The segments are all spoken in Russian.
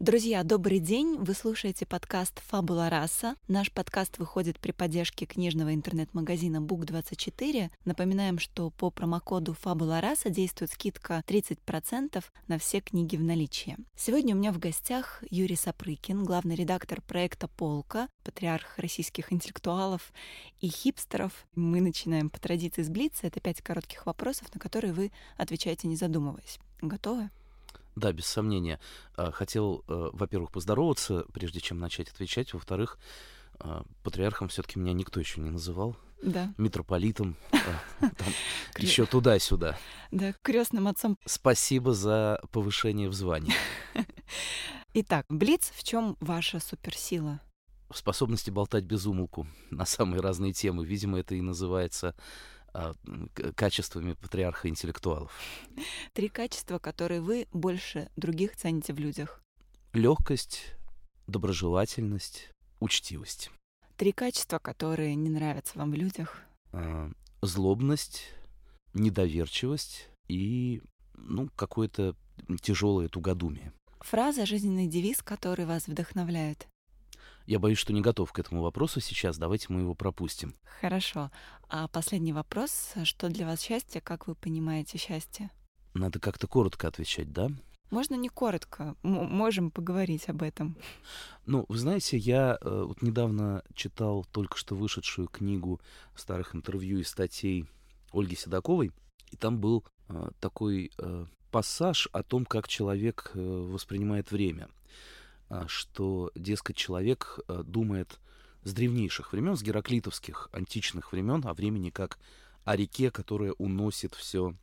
Друзья, добрый день! Вы слушаете подкаст «Фабула раса». Наш подкаст выходит при поддержке книжного интернет-магазина Book24. Напоминаем, что по промокоду «Фабула раса» действует скидка 30% на все книги в наличии. Сегодня у меня в гостях Юрий Сапрыкин, главный редактор проекта «Полка», патриарх российских интеллектуалов и хипстеров. Мы начинаем по традиции с Блица. Это пять коротких вопросов, на которые вы отвечаете не задумываясь. Готовы? Да, без сомнения. А, хотел, э, во-первых, поздороваться, прежде чем начать отвечать. Во-вторых, а, патриархом все-таки меня никто еще не называл. Да. Митрополитом, еще туда-сюда. Да, крестным отцом. Спасибо за повышение в звании. Итак, Блиц, в чем ваша суперсила? В способности болтать без умолку на самые разные темы. Видимо, это и называется качествами патриарха интеллектуалов. Три качества, которые вы больше других цените в людях. Легкость, доброжелательность, учтивость. Три качества, которые не нравятся вам в людях. А, злобность, недоверчивость и ну, какое-то тяжелое тугодумие. Фраза, жизненный девиз, который вас вдохновляет. Я боюсь, что не готов к этому вопросу сейчас. Давайте мы его пропустим. Хорошо. А последний вопрос. Что для вас счастье? Как вы понимаете счастье? Надо как-то коротко отвечать, да? Можно не коротко. М- можем поговорить об этом. Ну, вы знаете, я э, вот недавно читал только что вышедшую книгу старых интервью и статей Ольги Седоковой, и там был э, такой э, пассаж о том, как человек э, воспринимает время. А, что, дескать, человек э, думает с древнейших времен, с гераклитовских античных времен о времени как о реке, которая уносит все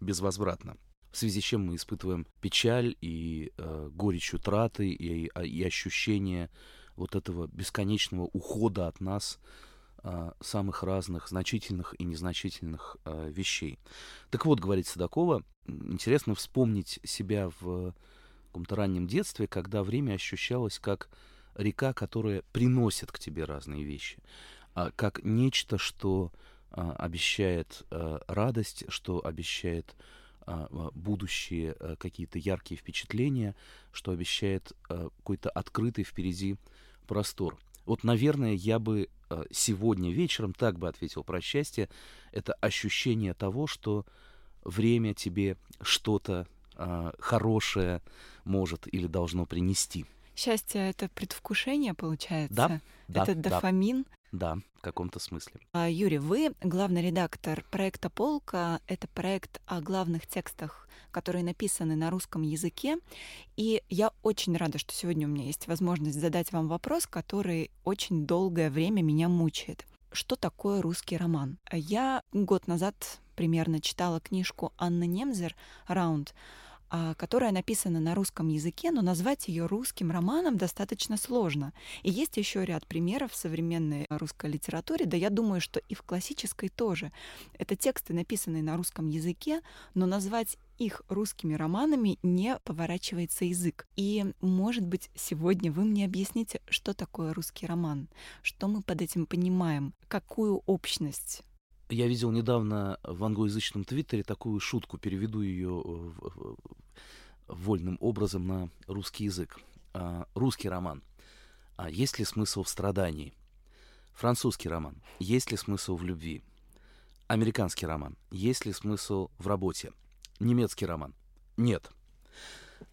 безвозвратно. В связи с чем мы испытываем печаль и э, горечь утраты и, а, и ощущение вот этого бесконечного ухода от нас э, самых разных значительных и незначительных э, вещей. Так вот, говорит Садакова, интересно вспомнить себя в каком-то раннем детстве, когда время ощущалось как река, которая приносит к тебе разные вещи, а как нечто, что а, обещает а, радость, что обещает будущие какие-то яркие впечатления, что обещает какой-то открытый впереди простор. Вот, наверное, я бы сегодня вечером так бы ответил про счастье. Это ощущение того, что время тебе что-то а, хорошее может или должно принести. Счастье — это предвкушение, получается? Да, да. Это дофамин? Да, в каком-то смысле. А, Юрий, вы главный редактор проекта «Полка». Это проект о главных текстах, которые написаны на русском языке. И я очень рада, что сегодня у меня есть возможность задать вам вопрос, который очень долгое время меня мучает. Что такое русский роман? Я год назад примерно читала книжку Анны Немзер «Раунд», которая написана на русском языке, но назвать ее русским романом достаточно сложно. И есть еще ряд примеров в современной русской литературе, да я думаю, что и в классической тоже. Это тексты, написанные на русском языке, но назвать их русскими романами не поворачивается язык. И, может быть, сегодня вы мне объясните, что такое русский роман, что мы под этим понимаем, какую общность я видел недавно в англоязычном твиттере такую шутку, переведу ее э, вольным образом на русский язык. А, русский роман. А есть ли смысл в страдании? Французский роман. Есть ли смысл в любви? Американский роман. Есть ли смысл в работе? Немецкий роман. Нет.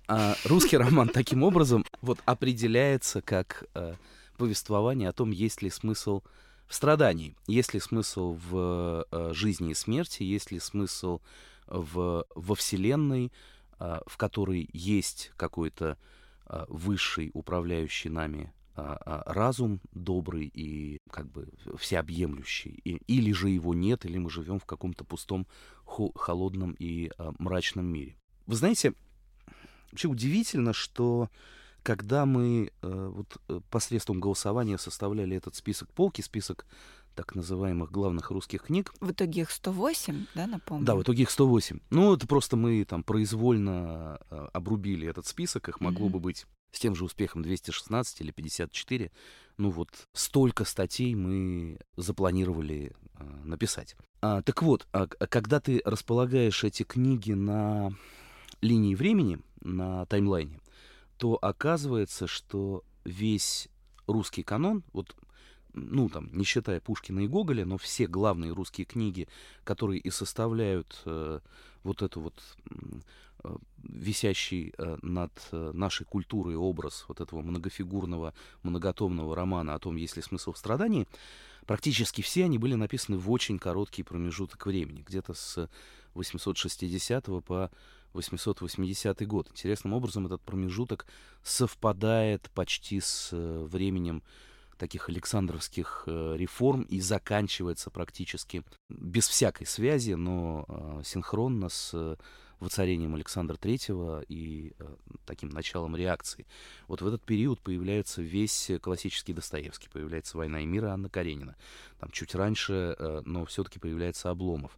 А русский роман таким образом вот определяется как э, повествование о том, есть ли смысл страдании. Есть ли смысл в э, жизни и смерти, есть ли смысл в, во Вселенной, э, в которой есть какой-то э, высший управляющий нами разум добрый и как бы всеобъемлющий, и, или же его нет, или мы живем в каком-то пустом, холодном и мрачном мире. Вы знаете, вообще удивительно, что когда мы э, вот, э, посредством голосования составляли этот список полки, список так называемых главных русских книг. В итоге их 108, да, напомню? Да, в итоге их 108. Ну, это просто мы там произвольно э, обрубили этот список, их могло mm-hmm. бы быть с тем же успехом 216 или 54. Ну вот столько статей мы запланировали э, написать. А, так вот, а, когда ты располагаешь эти книги на линии времени, на таймлайне, то оказывается, что весь русский канон, вот ну, там, не считая Пушкина и Гоголя, но все главные русские книги, которые и составляют э, вот эту вот э, висящий э, над э, нашей культурой образ вот этого многофигурного, многотомного романа о том, есть ли смысл в страдании, практически все они были написаны в очень короткий промежуток времени, где-то с 860 по 880 год. Интересным образом этот промежуток совпадает почти с э, временем таких александровских э, реформ и заканчивается практически без всякой связи, но э, синхронно с воцарением Александра Третьего и таким началом реакции. Вот в этот период появляется весь классический Достоевский, появляется «Война и мир» Анна Каренина. Там чуть раньше, но все-таки появляется Обломов.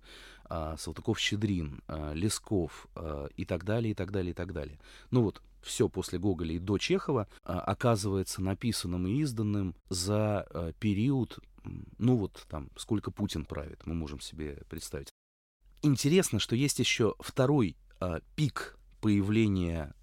Э, Салтыков-Щедрин, э, Лесков э, и так далее, и так далее, и так далее. Ну вот, все после Гоголя и до Чехова а, оказывается написанным и изданным за а, период, ну вот там, сколько Путин правит, мы можем себе представить. Интересно, что есть еще второй а, пик появления,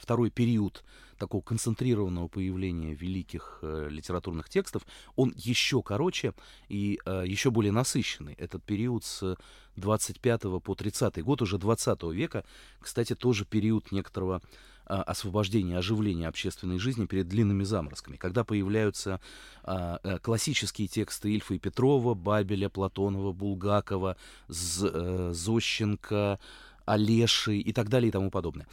второй период такого концентрированного появления великих э, литературных текстов, он еще короче и э, еще более насыщенный. Этот период с 25 по 30 год, уже 20 века, кстати, тоже период некоторого а, освобождения, оживления общественной жизни перед длинными заморозками, когда появляются а, а, классические тексты Ильфа и Петрова, Бабеля, Платонова, Булгакова, З, а, Зощенко, Олеши и так далее и тому подобное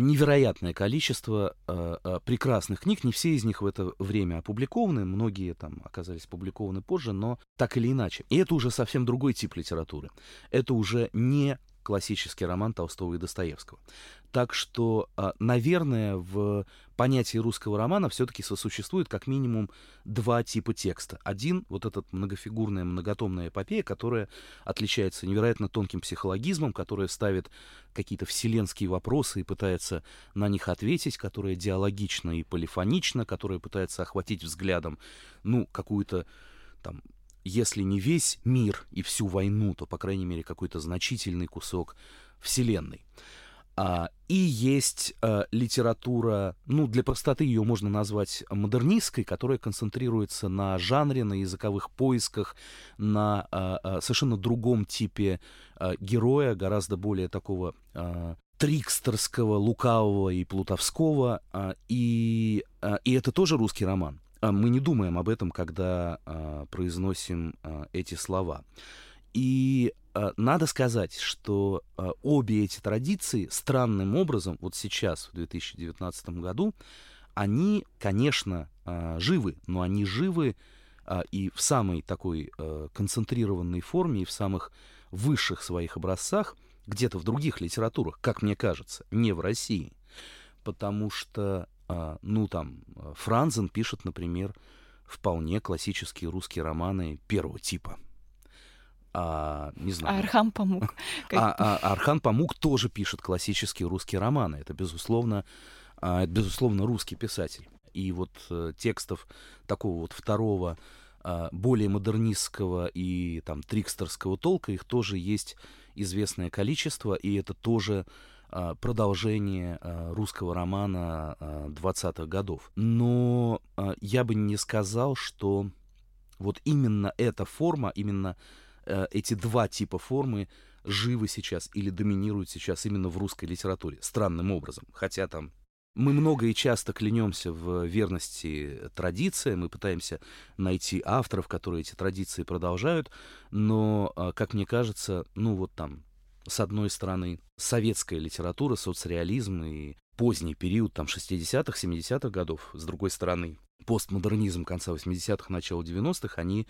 невероятное количество э, э, прекрасных книг. Не все из них в это время опубликованы, многие там оказались опубликованы позже, но так или иначе. И это уже совсем другой тип литературы. Это уже не классический роман Толстого и Достоевского. Так что, а, наверное, в понятии русского романа все-таки сосуществует как минимум два типа текста. Один, вот этот многофигурная, многотомная эпопея, которая отличается невероятно тонким психологизмом, которая ставит какие-то вселенские вопросы и пытается на них ответить, которая диалогична и полифонична, которая пытается охватить взглядом, ну, какую-то там если не весь мир и всю войну, то, по крайней мере, какой-то значительный кусок Вселенной. А, и есть а, литература, ну, для простоты ее можно назвать модернистской, которая концентрируется на жанре, на языковых поисках, на а, совершенно другом типе героя, гораздо более такого трикстерского, лукавого и плутовского. И, и это тоже русский роман. Мы не думаем об этом, когда произносим эти слова. И надо сказать, что а, обе эти традиции странным образом, вот сейчас, в 2019 году, они, конечно, а, живы, но они живы и в самой такой концентрированной форме, и в самых высших своих образцах, где-то в других литературах, как мне кажется, не в России. Потому что ну, там, Франзен пишет, например, вполне классические русские романы первого типа. А, не знаю. Архан Памук. А, а, Архан Памук тоже пишет классические русские романы. Это, безусловно, а, это, безусловно, русский писатель. И вот а, текстов такого вот второго, а, более модернистского и там трикстерского толка, их тоже есть известное количество, и это тоже а, продолжение а, русского романа 20-х а, годов. Но я бы не сказал, что вот именно эта форма, именно эти два типа формы живы сейчас или доминируют сейчас именно в русской литературе. Странным образом. Хотя там мы много и часто клянемся в верности традициям, мы пытаемся найти авторов, которые эти традиции продолжают, но, как мне кажется, ну вот там с одной стороны, советская литература, соцреализм и поздний период там 60-х, 70-х годов, с другой стороны, постмодернизм конца 80-х, начала 90-х, они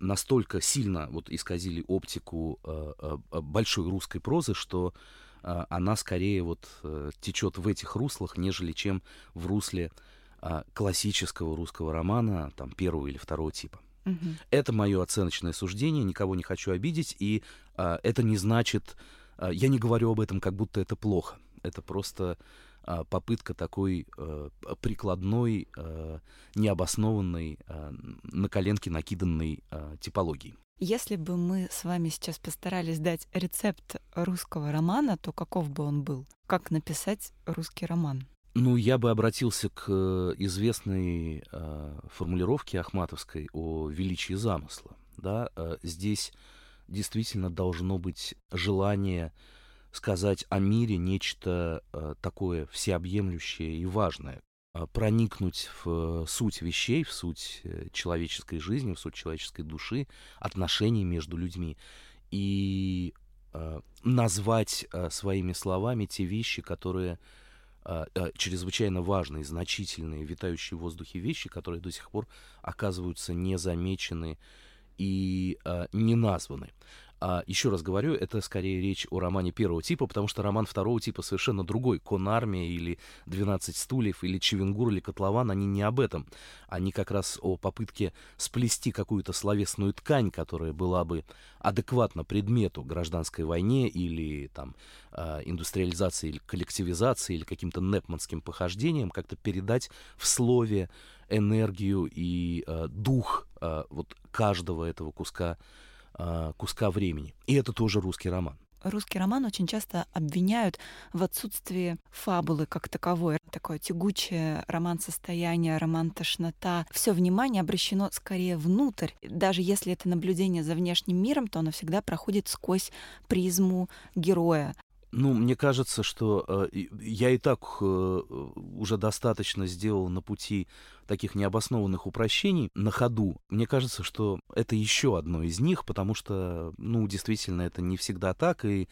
настолько сильно вот исказили оптику а, а, большой русской прозы, что она скорее вот течет в этих руслах, нежели чем в русле классического русского романа, там, первого или второго типа. Угу. Это мое оценочное суждение, никого не хочу обидеть, и а, это не значит, а, я не говорю об этом, как будто это плохо. Это просто а, попытка такой а, прикладной, а, необоснованной, а, на коленке накиданной а, типологии. Если бы мы с вами сейчас постарались дать рецепт русского романа, то каков бы он был? Как написать русский роман? Ну, я бы обратился к э, известной э, формулировке Ахматовской о величии замысла. Да? Э, здесь действительно должно быть желание сказать о мире нечто э, такое всеобъемлющее и важное, э, проникнуть в суть вещей, в суть э, человеческой жизни, в суть человеческой души, отношений между людьми и э, назвать э, своими словами те вещи, которые а, а, чрезвычайно важные, значительные, витающие в воздухе вещи, которые до сих пор оказываются незамечены и а, не названы. А, еще раз говорю, это скорее речь о романе первого типа, потому что роман второго типа совершенно другой. Конармия или «12 стульев» или «Чевенгур» или «Котлован», они не об этом. Они как раз о попытке сплести какую-то словесную ткань, которая была бы адекватна предмету гражданской войне или там а, индустриализации или коллективизации или каким-то непманским похождением, как-то передать в слове энергию и э, дух э, вот каждого этого куска э, куска времени. И это тоже русский роман. Русский роман очень часто обвиняют в отсутствии фабулы как таковой. Такое тягучее роман состояния, роман тошнота. Все внимание обращено скорее внутрь. Даже если это наблюдение за внешним миром, то оно всегда проходит сквозь призму героя. Ну, мне кажется, что э, я и так э, уже достаточно сделал на пути таких необоснованных упрощений на ходу. Мне кажется, что это еще одно из них, потому что, ну, действительно, это не всегда так, и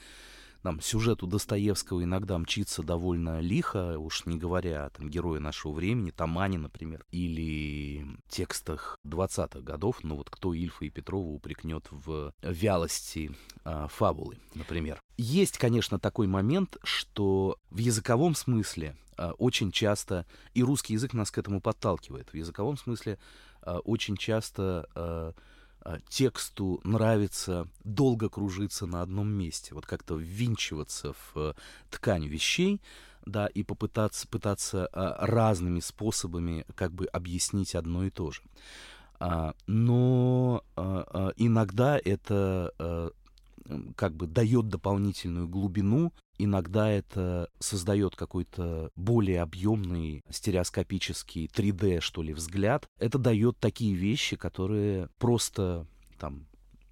там, сюжет у Достоевского иногда мчится довольно лихо, уж не говоря о там, герое нашего времени, Тамани, например, или текстах 20-х годов, ну вот кто Ильфа и Петрова упрекнет в вялости э, фабулы, например. Есть, конечно, такой момент, что в языковом смысле э, очень часто, и русский язык нас к этому подталкивает, в языковом смысле э, очень часто э, а, тексту нравится долго кружиться на одном месте, вот как-то ввинчиваться в э, ткань вещей, да, и попытаться пытаться а, разными способами как бы объяснить одно и то же. А, но иногда это как бы дает дополнительную глубину, иногда это создает какой-то более объемный стереоскопический 3D, что ли, взгляд. Это дает такие вещи, которые просто там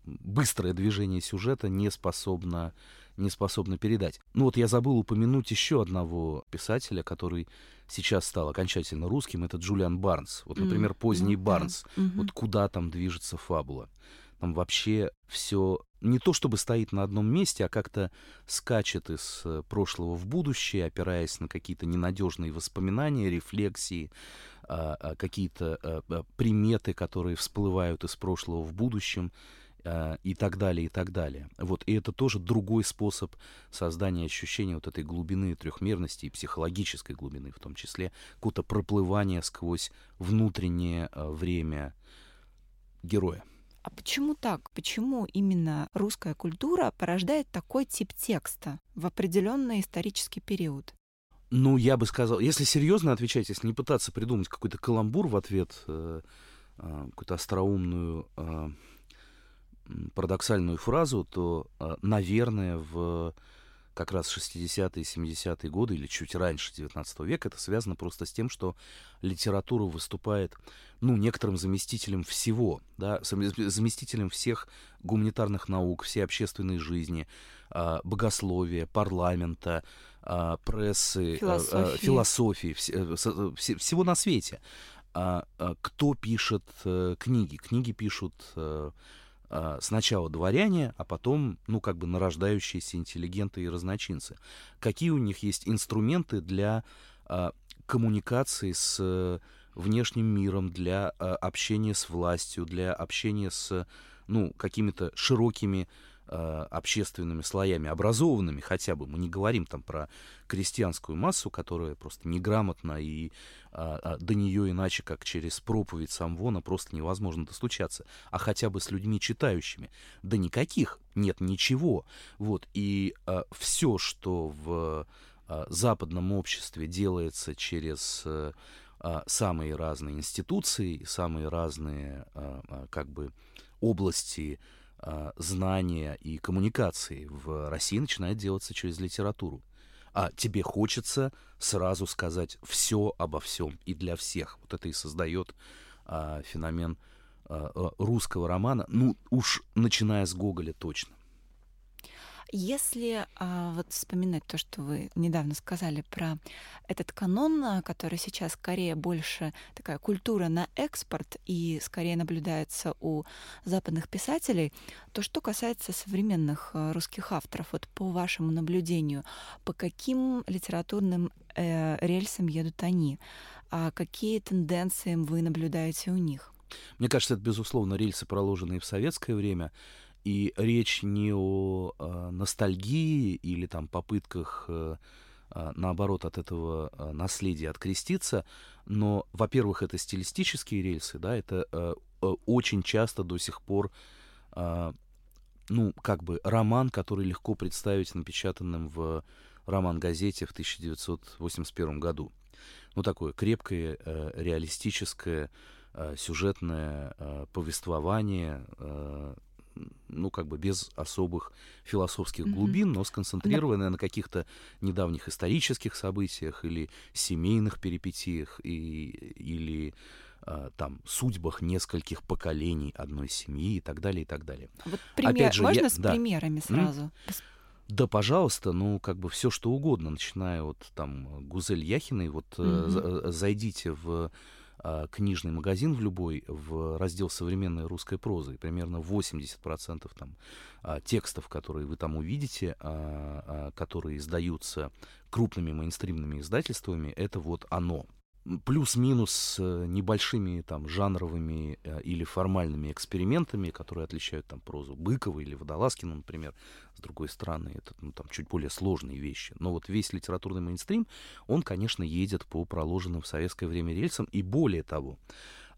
быстрое движение сюжета не способно не способно передать. Ну вот я забыл упомянуть еще одного писателя, который сейчас стал окончательно русским, это Джулиан Барнс. Вот, например, поздний mm-hmm. Барнс. Mm-hmm. Вот куда там движется фабула. Там вообще все не то чтобы стоит на одном месте, а как-то скачет из э, прошлого в будущее, опираясь на какие-то ненадежные воспоминания, рефлексии, а, а, какие-то а, приметы, которые всплывают из прошлого в будущем и так далее, и так далее. Вот, и это тоже другой способ создания ощущения вот этой глубины трехмерности и психологической глубины в том числе, какого-то проплывания сквозь внутреннее время героя. А почему так? Почему именно русская культура порождает такой тип текста в определенный исторический период? Ну, я бы сказал, если серьезно отвечать, если не пытаться придумать какой-то каламбур в ответ, э, э, какую-то остроумную, э, парадоксальную фразу, то, наверное, в как раз 60-е, 70-е годы или чуть раньше 19 века, это связано просто с тем, что литература выступает, ну, некоторым заместителем всего, да, заместителем всех гуманитарных наук, всей общественной жизни, а, богословия, парламента, а, прессы, философии, философии э, всего на свете. Кто пишет э, книги? Книги пишут э, а, сначала дворяне, а потом, ну, как бы нарождающиеся интеллигенты и разночинцы. Какие у них есть инструменты для а, коммуникации с внешним миром, для а, общения с властью, для общения с, ну, какими-то широкими общественными слоями, образованными хотя бы. Мы не говорим там про крестьянскую массу, которая просто неграмотна, и а, а, до нее иначе, как через проповедь самвона, просто невозможно достучаться. А хотя бы с людьми читающими. Да никаких, нет ничего. Вот, и а, все, что в а, западном обществе делается через а, а самые разные институции, самые разные а, а, как бы области знания и коммуникации в России начинает делаться через литературу. А тебе хочется сразу сказать все обо всем и для всех. Вот это и создает а, феномен а, русского романа, ну уж начиная с Гоголя точно. Если а, вот вспоминать то, что вы недавно сказали про этот канон, а, который сейчас скорее больше такая культура на экспорт и скорее наблюдается у западных писателей, то что касается современных а, русских авторов, вот по вашему наблюдению, по каким литературным э, рельсам едут они? А какие тенденции вы наблюдаете у них? Мне кажется, это, безусловно, рельсы, проложенные в советское время. И речь не о э, ностальгии или там попытках, э, э, наоборот, от этого э, наследия откреститься, но, во-первых, это стилистические рельсы, да, это э, очень часто до сих пор, э, ну, как бы роман, который легко представить напечатанным в роман-газете в 1981 году. Ну, такое крепкое, э, реалистическое, э, сюжетное э, повествование, э, ну, как бы без особых философских глубин, но сконцентрированная на каких-то недавних исторических событиях или семейных перипетиях и, или э, там судьбах нескольких поколений одной семьи и так далее, и так далее. Вот пример, Опять же, можно я, с да, примерами сразу? Да, пожалуйста, ну, как бы все что угодно, начиная от там Гузель Яхиной, вот mm-hmm. зайдите в книжный магазин в любой, в раздел современной русской прозы, примерно 80% там, а, текстов, которые вы там увидите, а, которые издаются крупными мейнстримными издательствами, это вот оно плюс-минус э, небольшими там жанровыми э, или формальными экспериментами, которые отличают там прозу Быкова или Водолазкина, например, с другой стороны, это ну, там чуть более сложные вещи. Но вот весь литературный мейнстрим, он, конечно, едет по проложенным в советское время рельсам, и более того,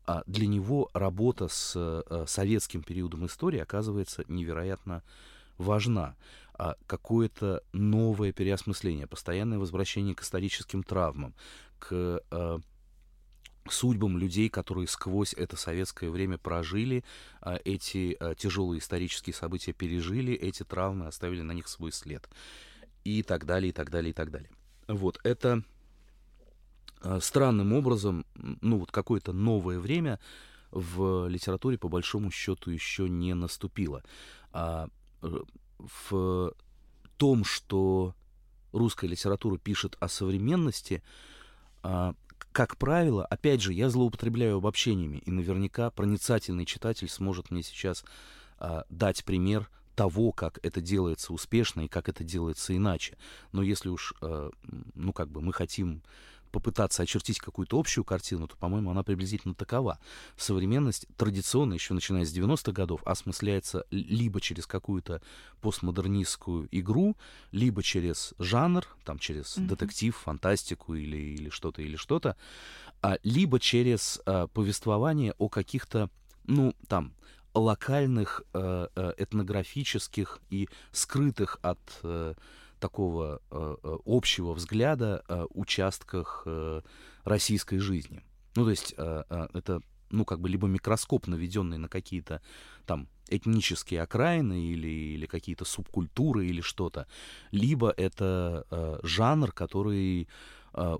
а, для него работа с э, советским периодом истории оказывается невероятно важна. А какое-то новое переосмысление, постоянное возвращение к историческим травмам, к э, судьбам людей, которые сквозь это советское время прожили, э, эти э, тяжелые исторические события пережили, эти травмы оставили на них свой след. И так далее, и так далее, и так далее. Вот, это э, странным образом, ну вот какое-то новое время в литературе по большому счету еще не наступило. А в том, что русская литература пишет о современности, а, как правило, опять же, я злоупотребляю обобщениями, и наверняка проницательный читатель сможет мне сейчас а, дать пример того, как это делается успешно и как это делается иначе. Но если уж, а, ну, как бы мы хотим попытаться очертить какую-то общую картину, то, по-моему, она приблизительно такова. Современность традиционно, еще начиная с 90-х годов, осмысляется либо через какую-то постмодернистскую игру, либо через жанр, там, через mm-hmm. детектив, фантастику или, или что-то, или что-то, а, либо через а, повествование о каких-то, ну, там, локальных э, э, этнографических и скрытых от э, такого э, э, общего взгляда э, участках э, российской жизни. Ну, то есть это, ну, как бы либо микроскоп, наведенный на какие-то там этнические окраины или, или какие-то субкультуры или что-то, либо это жанр, который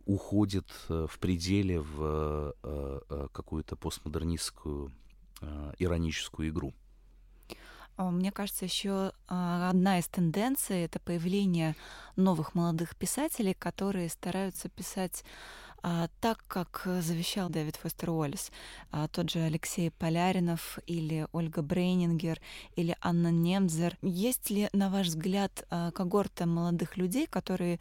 уходит в пределе в какую-то постмодернистскую ироническую игру. А, мне кажется, еще а, одна из тенденций это появление новых молодых писателей, которые стараются писать а, так, как завещал Дэвид Фостер Уоллес. Тот же Алексей Поляринов или Ольга Брейнингер или Анна Немзер. Есть ли, на ваш взгляд, когорта молодых людей, которые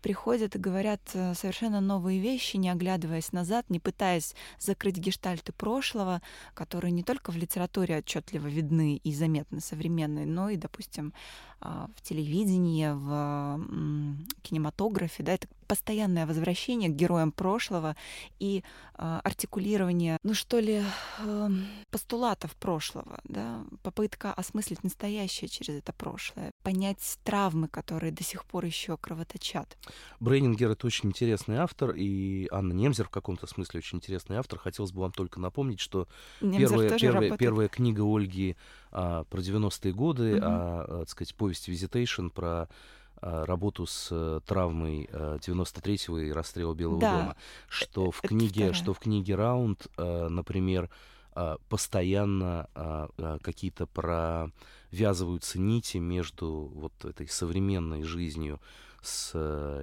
приходят и говорят э, совершенно новые вещи, не оглядываясь назад, не пытаясь закрыть гештальты прошлого, которые не только в литературе отчетливо видны и заметны современные, но и, допустим, а, в телевидении, в кинематографе, да, это постоянное возвращение к героям прошлого и э, артикулирование, ну что ли, э, постулатов прошлого, да, попытка осмыслить настоящее через это прошлое, понять травмы, которые до сих пор еще кровоточат. Брейнингер — это очень интересный автор, и Анна Немзер в каком-то смысле очень интересный автор. Хотелось бы вам только напомнить, что первая, первая, первая книга Ольги а, про 90-е годы, mm-hmm. а, так сказать, повесть «Визитейшн» про работу с э, травмой 93-го э, и расстрела Белого да. дома, что э, в книге, что в книге Раунд, например, постоянно какие-то провязываются нити между вот этой современной жизнью с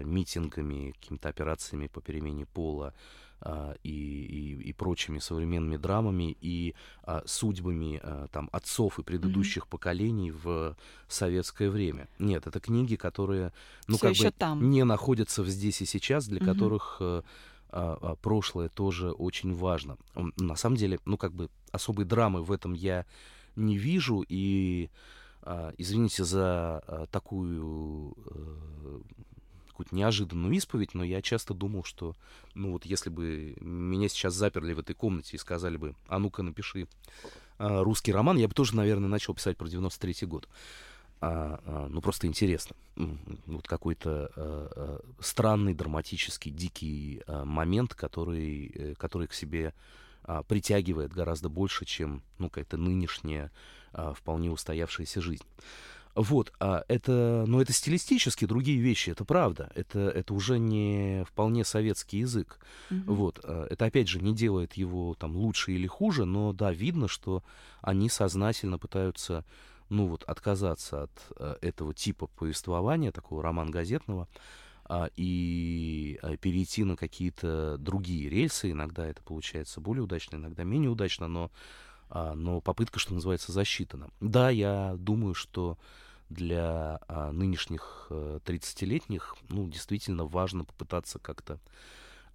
митингами, какими-то операциями по перемене пола, а, и, и, и прочими современными драмами и а, судьбами а, там отцов и предыдущих mm-hmm. поколений в советское время. Нет, это книги, которые ну Всё как бы там. не находятся в здесь и сейчас, для mm-hmm. которых а, а, прошлое тоже очень важно. На самом деле, ну как бы особой драмы в этом я не вижу и а, извините за а, такую а, какую-то неожиданную исповедь, но я часто думал, что, ну вот если бы меня сейчас заперли в этой комнате и сказали бы, а ну-ка напиши а, русский роман, я бы тоже, наверное, начал писать про 93-й год. А, а, ну просто интересно. Вот какой-то а, а, странный, драматический, дикий а, момент, который, э, который к себе а, притягивает гораздо больше, чем ну, какая-то нынешняя а, вполне устоявшаяся жизнь. Вот, а это, но это стилистически другие вещи, это правда. Это, это уже не вполне советский язык. Mm-hmm. Вот, а, это опять же не делает его там лучше или хуже, но да, видно, что они сознательно пытаются, ну вот, отказаться от а, этого типа повествования, такого роман-газетного, а, и а, перейти на какие-то другие рельсы. Иногда это получается более удачно, иногда менее удачно, но, а, но попытка, что называется, засчитана. Да, я думаю, что для а, нынешних а, 30-летних, ну, действительно важно попытаться как-то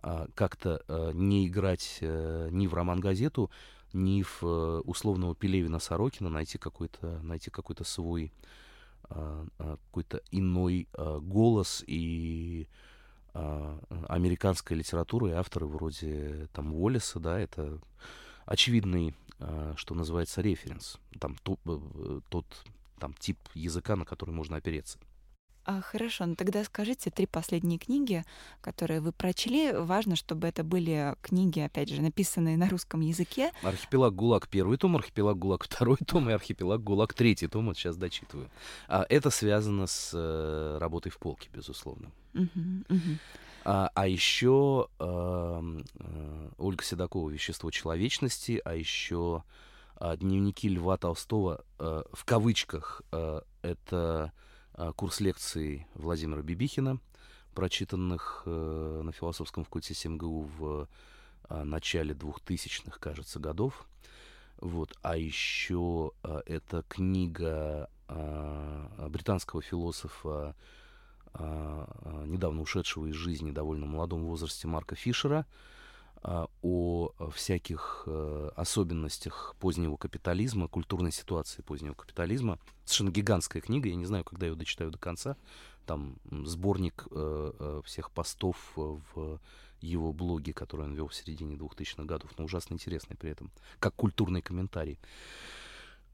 а, как-то а, не играть а, ни в роман-газету, ни в а, условного Пелевина Сорокина, найти какой-то, найти какой-то свой, а, а, какой-то иной а, голос и американская литература и авторы вроде там Уоллеса, да, это очевидный, что называется, референс. Там то, э, тот там тип языка, на который можно опереться. А, хорошо, ну тогда скажите три последние книги, которые вы прочли. Важно, чтобы это были книги, опять же, написанные на русском языке. Архипелаг ГУЛАГ первый том, Архипелаг ГУЛАГ второй том и Архипелаг ГУЛАГ третий том. Вот сейчас дочитываю. А это связано с э, работой в полке, безусловно. А, а еще э, э, Ольга Седокова «Вещество человечности», а еще дневники Льва Толстого э, в кавычках э, это курс лекций Владимира Бибихина, прочитанных на философском факультете МГУ в начале 2000-х, кажется, годов. Вот. А еще это книга британского философа, недавно ушедшего из жизни довольно молодом возрасте Марка Фишера, а, о всяких э, особенностях позднего капитализма, культурной ситуации позднего капитализма. Совершенно гигантская книга, я не знаю, когда ее дочитаю до конца. Там сборник э, э, всех постов в его блоге, который он вел в середине 2000-х годов, но ужасно интересный при этом, как культурный комментарий.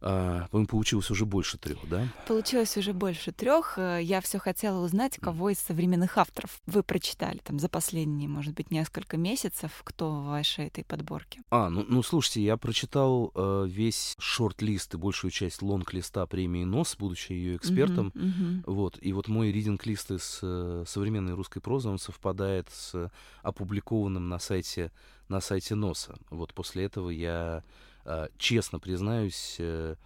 А, по-моему, получилось уже больше трех, да? Получилось уже больше трех. Э, я все хотела узнать, кого из современных авторов вы прочитали там за последние, может быть, несколько месяцев, кто в вашей этой подборке. А, ну, ну слушайте, я прочитал э, весь шорт-лист и большую часть лонг-листа премии НОС, будучи ее экспертом. Uh-huh, uh-huh. Вот, и вот мой ридинг-лист из э, современной русской прозы, он совпадает с опубликованным на сайте, на сайте НОСа. Вот после этого я честно признаюсь, э,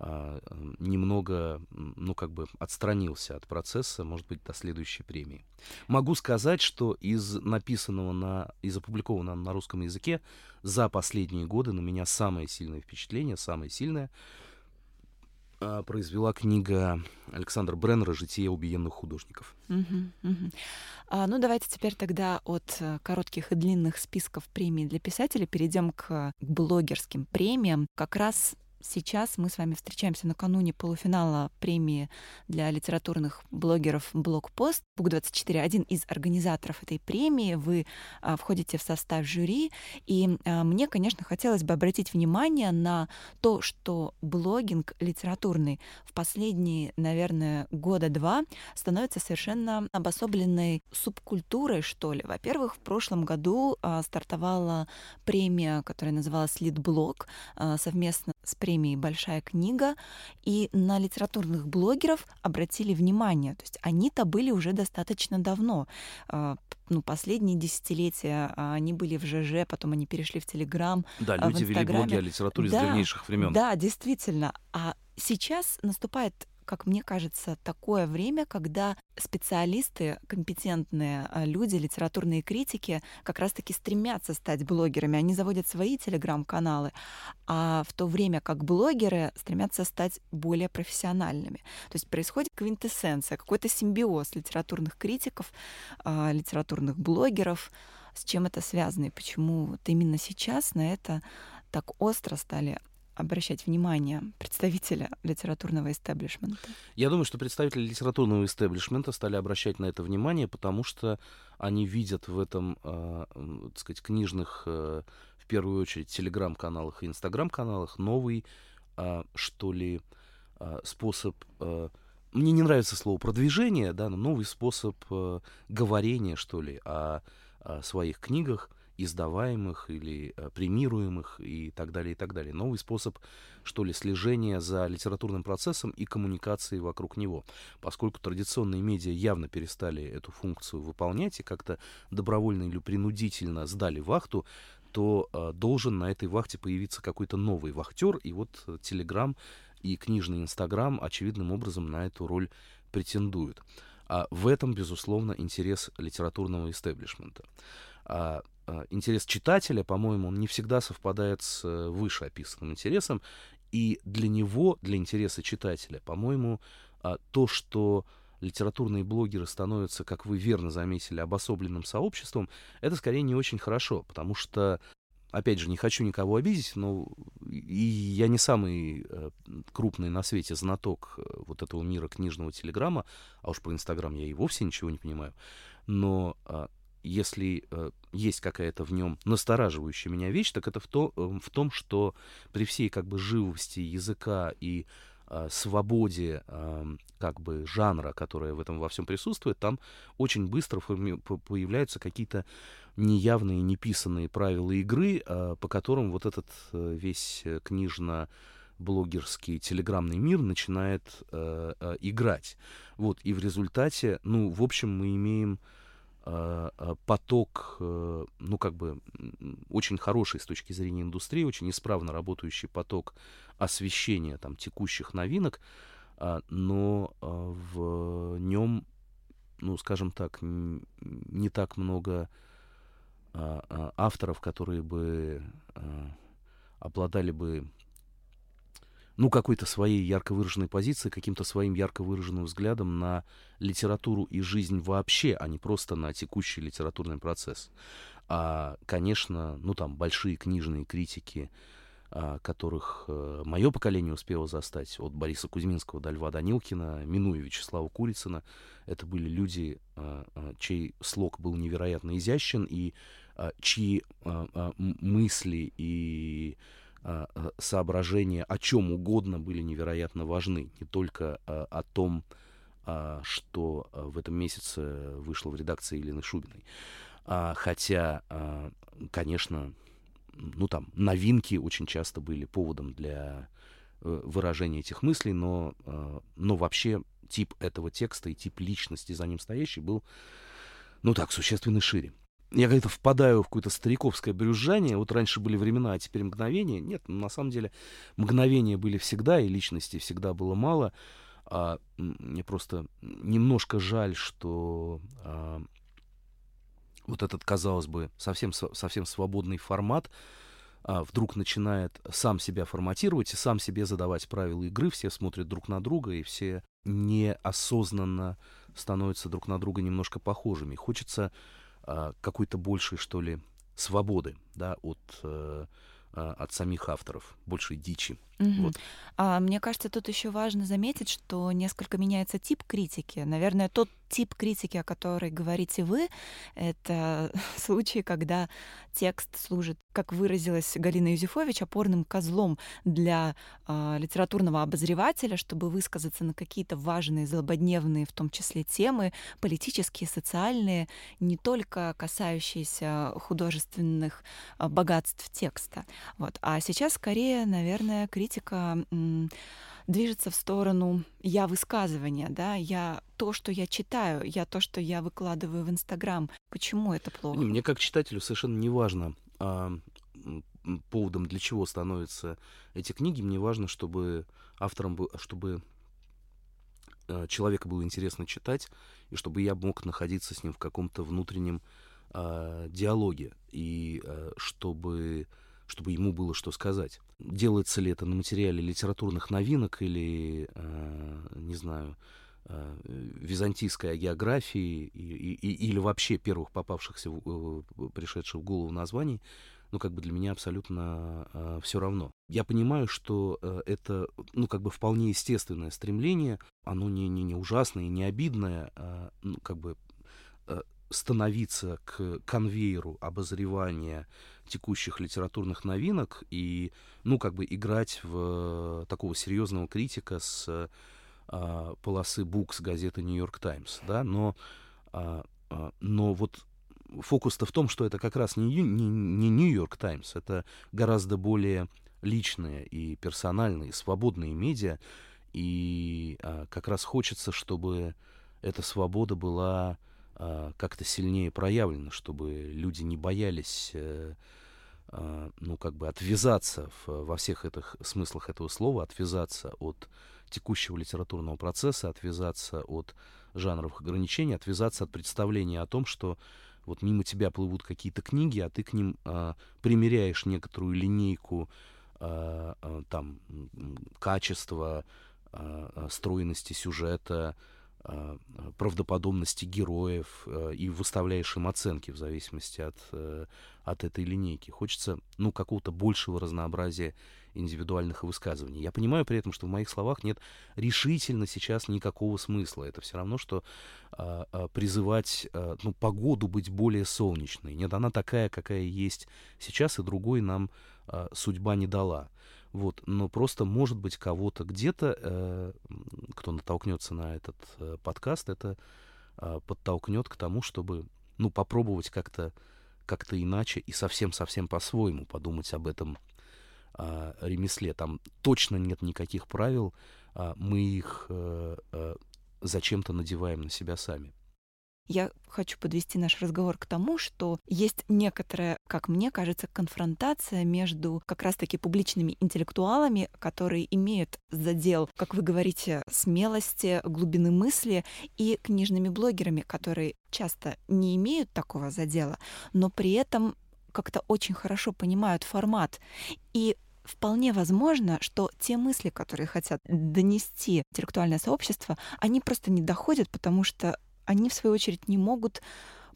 а, немного, ну, как бы отстранился от процесса, может быть, до следующей премии. Могу сказать, что из написанного на, из опубликованного на русском языке за последние годы на меня самое сильное впечатление, самое сильное произвела книга Александра Бреннера «Житие убиенных художников». Угу, угу. А, ну, давайте теперь тогда от э, коротких и длинных списков премий для писателей перейдем к блогерским премиям. Как раз Сейчас мы с вами встречаемся накануне полуфинала премии для литературных блогеров «Блогпост». БУК-24 — один из организаторов этой премии. Вы а, входите в состав жюри. И а, мне, конечно, хотелось бы обратить внимание на то, что блогинг литературный в последние, наверное, года два становится совершенно обособленной субкультурой, что ли. Во-первых, в прошлом году а, стартовала премия, которая называлась «Литблог», а, совместно с премией «Большая книга», и на литературных блогеров обратили внимание. То есть они-то были уже достаточно давно. А, ну, последние десятилетия а, они были в ЖЖ, потом они перешли в Телеграм, Да, а, люди вели блоги о литературе да, с древнейших времен. Да, действительно. А сейчас наступает как мне кажется, такое время, когда специалисты, компетентные а, люди, литературные критики как раз-таки стремятся стать блогерами. Они заводят свои телеграм-каналы, а в то время как блогеры стремятся стать более профессиональными. То есть происходит квинтэссенция, какой-то симбиоз литературных критиков, а, литературных блогеров. С чем это связано и почему вот именно сейчас на это так остро стали обращать внимание представителя литературного истеблишмента? Я думаю, что представители литературного истеблишмента стали обращать на это внимание, потому что они видят в этом, э, так сказать, книжных, э, в первую очередь, телеграм-каналах и инстаграм-каналах новый, э, что ли, э, способ... Э, мне не нравится слово продвижение, да, но новый способ э, говорения, что ли, о, о своих книгах, издаваемых или э, премируемых и так далее, и так далее. Новый способ, что ли, слежения за литературным процессом и коммуникации вокруг него. Поскольку традиционные медиа явно перестали эту функцию выполнять и как-то добровольно или принудительно сдали вахту, то э, должен на этой вахте появиться какой-то новый вахтер, и вот Телеграм и книжный Инстаграм очевидным образом на эту роль претендуют. А в этом, безусловно, интерес литературного истеблишмента. А а, интерес читателя, по-моему, он не всегда совпадает с э, вышеописанным интересом. И для него, для интереса читателя, по-моему, а, то, что литературные блогеры становятся, как вы верно заметили, обособленным сообществом, это скорее не очень хорошо, потому что, опять же, не хочу никого обидеть, но и я не самый э, крупный на свете знаток э, вот этого мира книжного телеграмма, а уж про Инстаграм я и вовсе ничего не понимаю, но а, если э, есть какая-то в нем настораживающая меня вещь, так это в, то, э, в том, что при всей как бы живости языка и э, свободе э, как бы жанра, которая в этом во всем присутствует, там очень быстро форми- появляются какие-то неявные, неписанные правила игры, э, по которым вот этот э, весь книжно блогерский телеграмный мир начинает э, э, играть. Вот, и в результате, ну, в общем, мы имеем Э, э, поток, э, ну, как бы, очень хороший с точки зрения индустрии, очень исправно работающий поток освещения там текущих новинок, а, но в нем, ну, скажем так, не так много а, а, авторов, которые бы обладали бы ну, какой-то своей ярко выраженной позиции, каким-то своим ярко выраженным взглядом на литературу и жизнь вообще, а не просто на текущий литературный процесс. А, конечно, ну, там, большие книжные критики, а, которых э, мое поколение успело застать, от Бориса Кузьминского до Льва Данилкина, минуя Вячеслава Курицына, это были люди, а, а, чей слог был невероятно изящен, и чьи мысли и соображения о чем угодно были невероятно важны. Не только а, о том, что в этом месяце вышло в редакции Елены Шубиной. Хотя, конечно, ну там новинки очень часто были поводом для э, выражения этих мыслей, но, но вообще тип этого текста и тип личности за ним стоящий был, ну так, существенно шире я как-то впадаю в какое-то стариковское брюзжание. Вот раньше были времена, а теперь мгновения. Нет, ну, на самом деле мгновения были всегда, и личности всегда было мало. А, мне просто немножко жаль, что а, вот этот, казалось бы, совсем, совсем свободный формат а, вдруг начинает сам себя форматировать и сам себе задавать правила игры, все смотрят друг на друга, и все неосознанно становятся друг на друга немножко похожими. Хочется а, какой-то большей, что ли, свободы да, от, а, от самих авторов, большей дичи. Угу. Вот. А, мне кажется, тут еще важно заметить, что несколько меняется тип критики. Наверное, тот тип критики, о которой говорите вы, это случаи, когда текст служит, как выразилась Галина Юзефович, опорным козлом для э, литературного обозревателя, чтобы высказаться на какие-то важные, злободневные, в том числе темы, политические, социальные, не только касающиеся художественных э, богатств текста. Вот. А сейчас скорее, наверное, критика политика движется в сторону я высказывания, да, я то, что я читаю, я то, что я выкладываю в Инстаграм. Почему это плохо? Мне как читателю совершенно не важно, а, поводом для чего становятся эти книги. Мне важно, чтобы авторам, был, чтобы а, человека было интересно читать, и чтобы я мог находиться с ним в каком-то внутреннем а, диалоге, и а, чтобы чтобы ему было что сказать. Делается ли это на материале литературных новинок или, э, не знаю, э, византийской географии и, и, или вообще первых попавшихся, в, э, пришедших в голову названий, ну, как бы для меня абсолютно э, все равно. Я понимаю, что э, это, ну, как бы вполне естественное стремление, оно не, не, не ужасное и не обидное, э, ну, как бы э, становиться к конвейеру обозревания текущих литературных новинок и, ну, как бы играть в такого серьезного критика с а, полосы Букс газеты Нью-Йорк Таймс, да, но, а, а, но вот фокус-то в том, что это как раз не, Нью-Йорк Таймс, это гораздо более личные и персональные, свободные медиа, и а, как раз хочется, чтобы эта свобода была а, как-то сильнее проявлено, чтобы люди не боялись, э, а, ну, как бы отвязаться в, во всех этих смыслах этого слова, отвязаться от текущего литературного процесса, отвязаться от жанровых ограничений, отвязаться от представления о том, что вот мимо тебя плывут какие-то книги, а ты к ним а, примеряешь некоторую линейку а, а, там качества, а, стройности сюжета, а, правдоподобности героев э, и выставляешь им оценки в зависимости от, э, от этой линейки. Хочется, ну, какого-то большего разнообразия индивидуальных высказываний. Я понимаю при этом, что в моих словах нет решительно сейчас никакого смысла. Это все равно, что призывать, ну, погоду быть более солнечной. Нет, она такая, какая есть сейчас, и другой нам судьба не дала. Вот, но просто, может быть, кого-то где-то, э, кто натолкнется на этот э, подкаст, это э, подтолкнет к тому, чтобы, ну, попробовать как-то как-то иначе и совсем-совсем по-своему подумать об этом э, ремесле. Там точно нет никаких правил, э, мы их э, э, зачем-то надеваем на себя сами. Я хочу подвести наш разговор к тому, что есть некоторая, как мне кажется, конфронтация между как раз-таки публичными интеллектуалами, которые имеют задел, как вы говорите, смелости, глубины мысли, и книжными блогерами, которые часто не имеют такого задела, но при этом как-то очень хорошо понимают формат. И вполне возможно, что те мысли, которые хотят донести интеллектуальное сообщество, они просто не доходят, потому что они, в свою очередь, не могут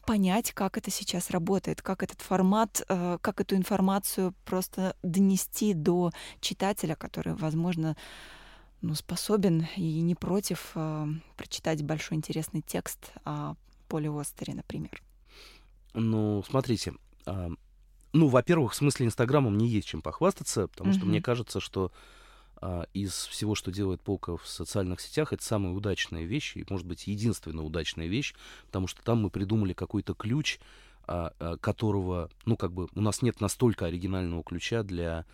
понять, как это сейчас работает, как этот формат, э, как эту информацию просто донести до читателя, который, возможно, ну, способен и не против э, прочитать большой интересный текст о Поле Остере, например. Ну, смотрите, а, ну, во-первых, в смысле Инстаграма мне есть чем похвастаться, потому mm-hmm. что мне кажется, что из всего, что делает Полка в социальных сетях, это самая удачная вещь, и, может быть, единственная удачная вещь, потому что там мы придумали какой-то ключ, а, а, которого, ну, как бы, у нас нет настолько оригинального ключа для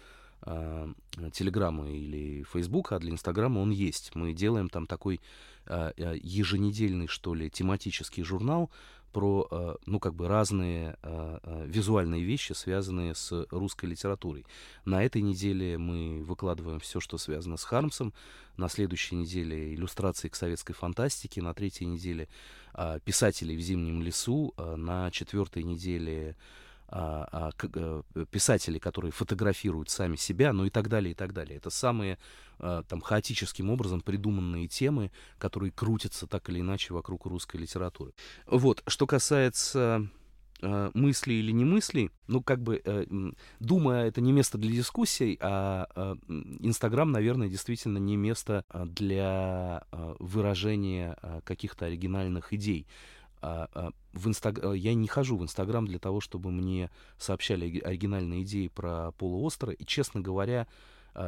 Телеграма или Фейсбука, а для Инстаграма он есть. Мы делаем там такой еженедельный, что ли, тематический журнал, про, э, ну, как бы разные э, э, визуальные вещи, связанные с русской литературой. На этой неделе мы выкладываем все, что связано с Хармсом, на следующей неделе иллюстрации к советской фантастике, на третьей неделе писателей в зимнем лесу, на четвертой неделе а, а, писатели, которые фотографируют сами себя, ну и так далее, и так далее. Это самые там хаотическим образом придуманные темы, которые крутятся так или иначе вокруг русской литературы. Вот, что касается э, мысли или не мысли, ну, как бы, э, думая, это не место для дискуссий, а э, Инстаграм, наверное, действительно не место для э, выражения э, каких-то оригинальных идей. А, а, в Инстаг... Я не хожу в Инстаграм для того, чтобы мне сообщали оригинальные идеи про полуостров, и, честно говоря,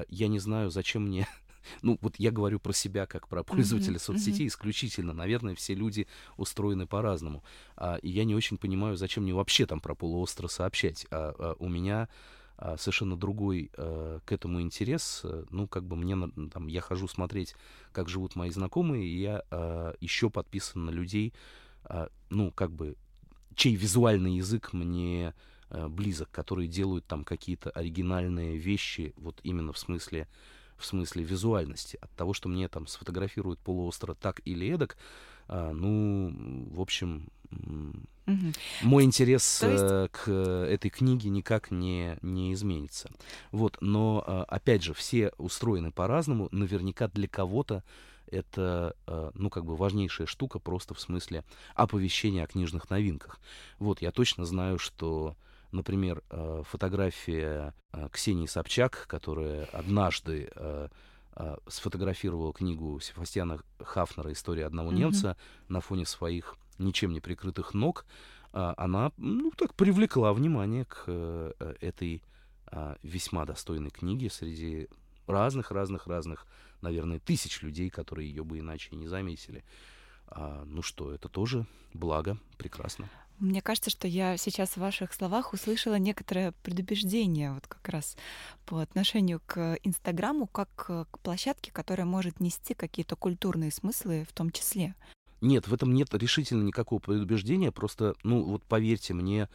я не знаю, зачем мне ну, вот я говорю про себя как про пользователя uh-huh, соцсетей исключительно. Наверное, все люди устроены по-разному. А, и я не очень понимаю, зачем мне вообще там про полуостров сообщать. А, а у меня а, совершенно другой а, к этому интерес. Ну, как бы мне, там, я хожу смотреть, как живут мои знакомые, и я а, еще подписан на людей, а, ну, как бы, чей визуальный язык мне а, близок, которые делают там какие-то оригинальные вещи, вот именно в смысле в смысле визуальности. От того, что мне там сфотографируют полуостров так или эдак, а, ну, в общем, угу. мой интерес есть... Э, к этой книге никак не, не изменится. Вот, но, а, опять же, все устроены по-разному. Наверняка для кого-то это, а, ну, как бы важнейшая штука просто в смысле оповещения о книжных новинках. Вот, я точно знаю, что Например, э, фотография э, Ксении Собчак, которая однажды э, сфотографировала книгу Сефастьяна Хафнера «История одного mm-hmm. немца» на фоне своих ничем не прикрытых ног, она, ну, так привлекла внимание к этой весьма достойной книге среди разных-разных-разных, наверное, тысяч людей, которые ее бы иначе не заметили. А, ну что, это тоже благо, прекрасно. Мне кажется, что я сейчас в ваших словах услышала некоторое предубеждение вот как раз по отношению к Инстаграму как к площадке, которая может нести какие-то культурные смыслы в том числе. Нет, в этом нет решительно никакого предубеждения. Просто, ну вот поверьте мне,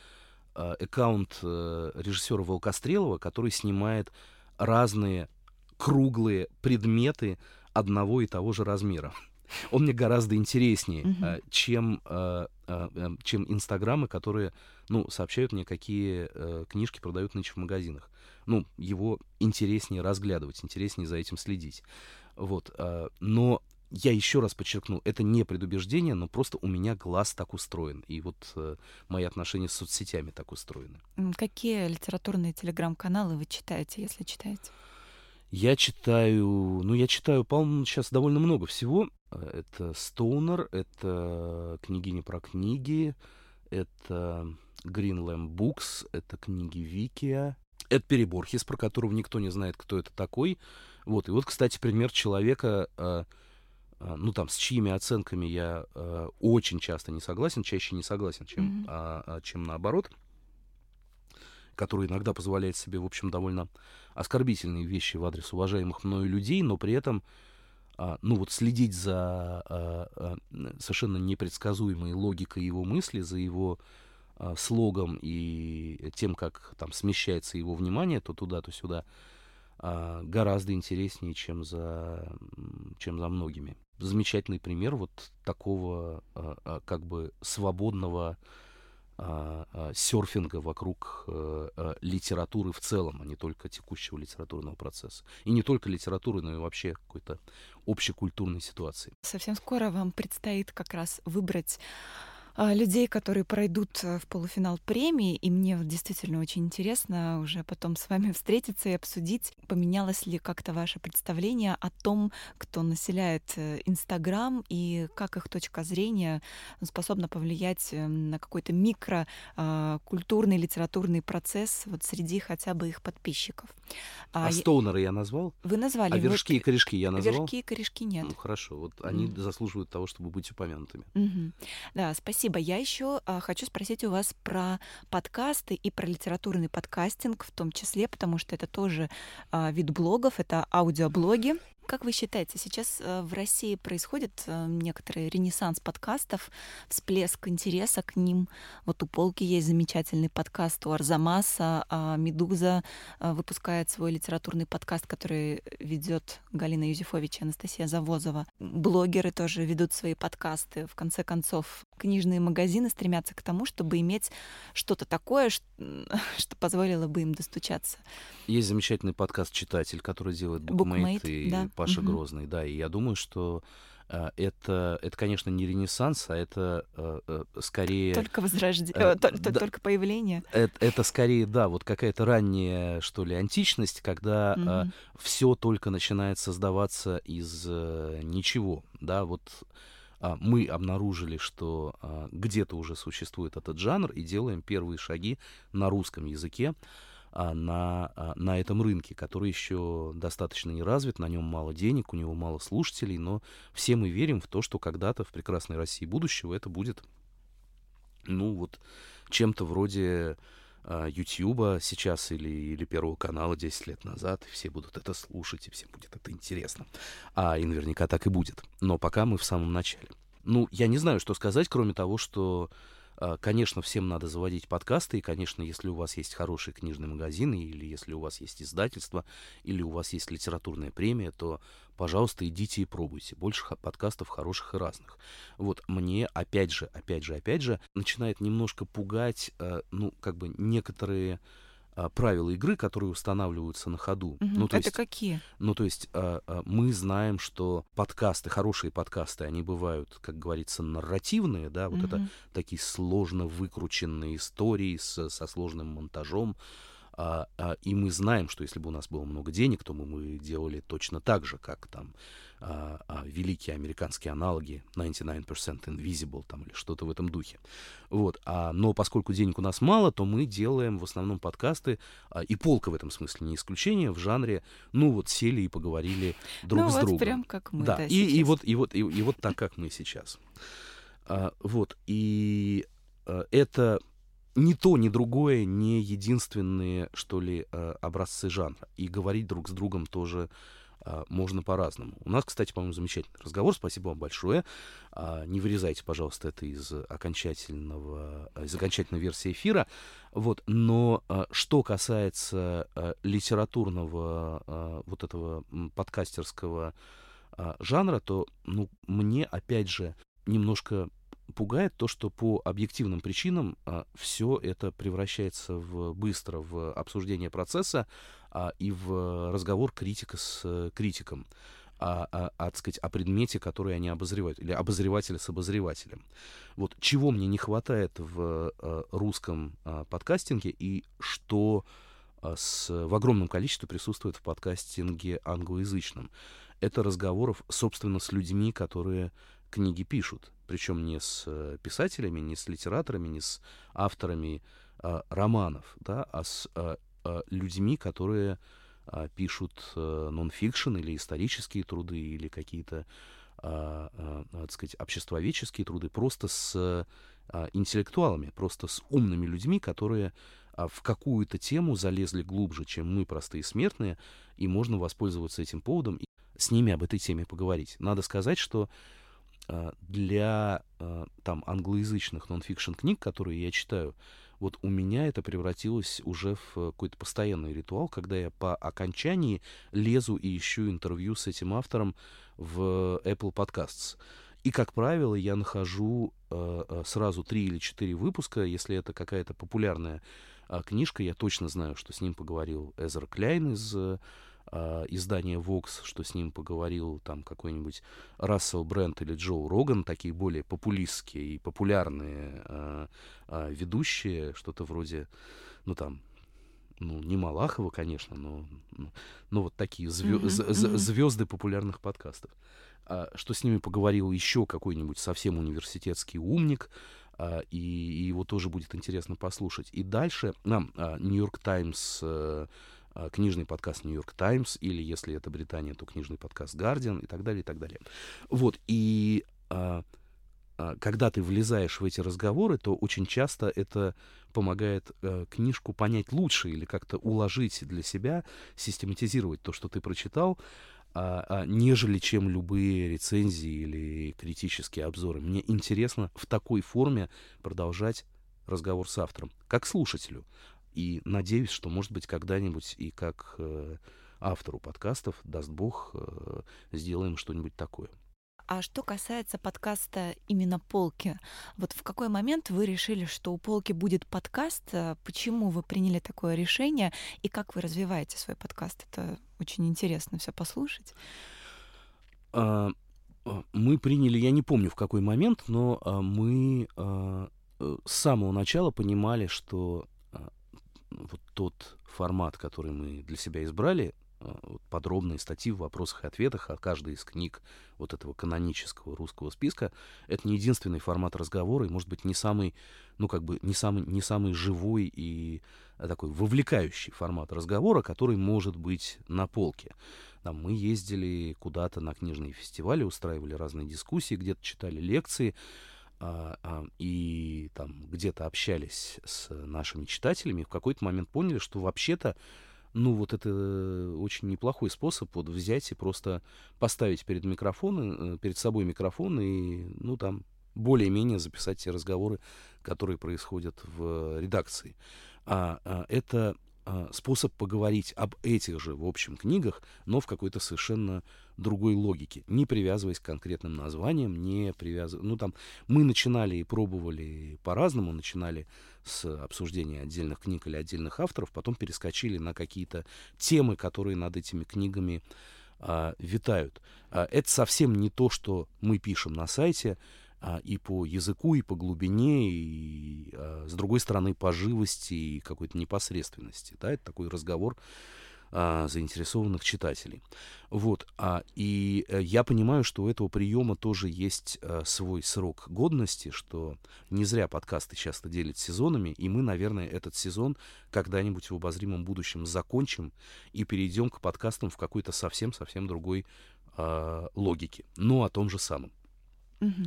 э, аккаунт э, режиссера Волкострелова, который снимает разные круглые предметы одного и того же размера он мне гораздо интереснее, uh-huh. чем, э, э, чем инстаграмы, которые, ну, сообщают мне, какие книжки продают нынче в магазинах. Ну, его интереснее разглядывать, интереснее за этим следить. Вот. Но я еще раз подчеркну, это не предубеждение, но просто у меня глаз так устроен. И вот э, мои отношения с соцсетями так устроены. Какие литературные телеграм-каналы вы читаете, если читаете? Я читаю, ну, я читаю, по-моему, сейчас довольно много всего. Это Стоунер, это книгини про книги, это Greenland Books, это книги Викия, это Переборхис, про которого никто не знает, кто это такой. Вот, и вот, кстати, пример человека, э, э, ну, там, с чьими оценками я э, очень часто не согласен, чаще не согласен, чем, mm-hmm. а, чем наоборот который иногда позволяет себе, в общем, довольно оскорбительные вещи в адрес уважаемых мною людей, но при этом а, ну вот следить за а, а, совершенно непредсказуемой логикой его мысли, за его слогом и тем, как там смещается его внимание то туда, то сюда, гораздо интереснее, чем за, чем за многими. Замечательный пример вот такого как бы свободного серфинга вокруг а, а, литературы в целом, а не только текущего литературного процесса. И не только литературы, но и вообще какой-то общекультурной ситуации. Совсем скоро вам предстоит как раз выбрать а, людей, которые пройдут э, в полуфинал премии, и мне действительно очень интересно уже потом с вами встретиться и обсудить, поменялось ли как-то ваше представление о том, кто населяет э, Инстаграм и как их точка зрения способна повлиять эм, на какой-то микрокультурный, а, литературный процесс вот среди хотя бы их подписчиков. А, а Стоунеры я назвал? Вы назвали. А вершки вот... и корешки я назвал? Вершки и корешки нет. Ну, хорошо, вот они mm. заслуживают того, чтобы быть упомянутыми. Mm-hmm. Да, спасибо Спасибо. Я еще а, хочу спросить у вас про подкасты и про литературный подкастинг в том числе, потому что это тоже а, вид блогов, это аудиоблоги. Как вы считаете, сейчас э, в России происходит э, некоторый ренессанс подкастов, всплеск интереса к ним? Вот у Полки есть замечательный подкаст, у Арзамаса, а Медуза э, выпускает свой литературный подкаст, который ведет Галина Юзефович и Анастасия Завозова. Блогеры тоже ведут свои подкасты. В конце концов, книжные магазины стремятся к тому, чтобы иметь что-то такое, что позволило бы им достучаться. Есть замечательный подкаст «Читатель», который делает Букмейт, Bookmate и да. Паша угу. Грозный, да, и я думаю, что э, это, это, конечно, не ренессанс, а это э, э, скорее... Только возрождение, э, да, только появление. Это, это скорее, да, вот какая-то ранняя, что ли, античность, когда угу. э, все только начинает создаваться из э, ничего, да, вот а, мы обнаружили, что а, где-то уже существует этот жанр, и делаем первые шаги на русском языке а, на, на этом рынке, который еще достаточно не развит, на нем мало денег, у него мало слушателей, но все мы верим в то, что когда-то в прекрасной России будущего это будет, ну вот, чем-то вроде Ютьюба сейчас или, или Первого канала 10 лет назад, и все будут это слушать, и всем будет это интересно. А и наверняка так и будет. Но пока мы в самом начале. Ну, я не знаю, что сказать, кроме того, что а, Конечно, всем надо заводить подкасты, и, конечно, если у вас есть хорошие книжные магазины, или если у вас есть издательство, или у вас есть литературная премия, то, пожалуйста, идите и пробуйте. Больше подкастов хороших и разных. Вот мне, опять же, опять же, опять же, начинает немножко пугать, а, ну, как бы некоторые а, правила игры, которые устанавливаются на ходу. Угу. Ну, то Это есть, какие? Ну, то есть а, а, мы знаем, что подкасты, хорошие подкасты, они бывают, как говорится, нарративные, да, вот угу. это такие сложно выкрученные истории с, со сложным монтажом. А, а, и мы знаем, что если бы у нас было много денег, то мы, мы делали точно так же, как там а, а, великие американские аналоги 99% Invisible там, или что-то в этом духе. Вот. А, но поскольку денег у нас мало, то мы делаем в основном подкасты, а, и полка в этом смысле не исключение, в жанре, ну вот сели и поговорили друг ну, с вот другом. прям как мы, да, да и, и, вот, и, вот, и, и вот так, как мы сейчас. А, вот, и а, это ни то, ни другое не единственные, что ли, э, образцы жанра. И говорить друг с другом тоже а, можно по-разному. У нас, кстати, по-моему, замечательный разговор. Спасибо вам большое. А, не вырезайте, пожалуйста, это из окончательного, из окончательной версии эфира. Вот. Но что касается литературного вот этого подкастерского жанра, то ну, мне, опять же, немножко пугает то, что по объективным причинам а, все это превращается в, быстро в обсуждение процесса а, и в разговор критика с а, критиком. А, а, а, так сказать, о предмете, который они обозревают, или обозревателя с обозревателем. Вот чего мне не хватает в а, русском а, подкастинге и что а, с, в огромном количестве присутствует в подкастинге англоязычном. Это разговоров, собственно, с людьми, которые книги пишут причем не с э, писателями, не с литераторами, не с авторами а, романов, да, а с а, а, людьми, которые а, пишут а, нон-фикшн или исторические труды, или какие-то, а, а, так сказать, обществоведческие труды, просто с а, интеллектуалами, просто с умными людьми, которые а, в какую-то тему залезли глубже, чем мы, простые смертные, и можно воспользоваться этим поводом и с ними об этой теме поговорить. Надо сказать, что для а, там англоязычных нон-фикшн книг, которые я читаю, вот у меня это превратилось уже в какой-то постоянный ритуал, когда я по окончании лезу и ищу интервью с этим автором в Apple Podcasts. И, как правило, я нахожу э, сразу три или четыре выпуска, если это какая-то популярная э, книжка, я точно знаю, что с ним поговорил Эзер Кляйн из э, издание Vox, что с ним поговорил там какой-нибудь Рассел Брент или Джо Роган, такие более популистские и популярные э, э, ведущие, что-то вроде, ну там, ну, не Малахова, конечно, но, но, но вот такие звё- mm-hmm. Mm-hmm. звезды популярных подкастов. А, что с ними поговорил еще какой-нибудь совсем университетский умник, а, и, и его тоже будет интересно послушать. И дальше нам Нью-Йорк Таймс а, книжный подкаст «Нью-Йорк Таймс», или, если это Британия, то книжный подкаст «Гардиан» и так далее, и так далее. Вот, и а, а, когда ты влезаешь в эти разговоры, то очень часто это помогает а, книжку понять лучше или как-то уложить для себя, систематизировать то, что ты прочитал, а, а, нежели чем любые рецензии или критические обзоры. Мне интересно в такой форме продолжать разговор с автором, как слушателю. И надеюсь, что, может быть, когда-нибудь и как э, автору подкастов, даст Бог, э, сделаем что-нибудь такое. А что касается подкаста именно полки, вот в какой момент вы решили, что у полки будет подкаст? Э, почему вы приняли такое решение и как вы развиваете свой подкаст? Это очень интересно все послушать. А, а, мы приняли, я не помню в какой момент, но а, мы э, с самого начала понимали, что вот тот формат, который мы для себя избрали, а, подробные статьи в вопросах и ответах о каждой из книг вот этого канонического русского списка. Это не единственный формат разговора и, может быть, не самый, ну, как бы, не самый, не самый живой и а, такой вовлекающий формат разговора, который может быть на полке. Там мы ездили куда-то на книжные фестивали, устраивали разные дискуссии, где-то читали лекции, а, а, и там где-то общались с нашими читателями, в какой-то момент поняли, что вообще-то ну, вот это очень неплохой способ вот взять и просто поставить перед микрофоном, э, перед собой микрофон и, ну, там, более-менее записать те разговоры, которые происходят в редакции. А, а это способ поговорить об этих же, в общем, книгах, но в какой-то совершенно другой логике, не привязываясь к конкретным названиям, не привязываясь... Ну, там, мы начинали и пробовали по-разному, начинали с обсуждения отдельных книг или отдельных авторов, потом перескочили на какие-то темы, которые над этими книгами а, витают. А, это совсем не то, что мы пишем на сайте, а, и по языку, и по глубине, и, а, с другой стороны, по живости и какой-то непосредственности. Да? Это такой разговор а, заинтересованных читателей. Вот. А, и а, я понимаю, что у этого приема тоже есть а, свой срок годности, что не зря подкасты часто делят сезонами, и мы, наверное, этот сезон когда-нибудь в обозримом будущем закончим и перейдем к подкастам в какой-то совсем-совсем другой а, логике, но о том же самом.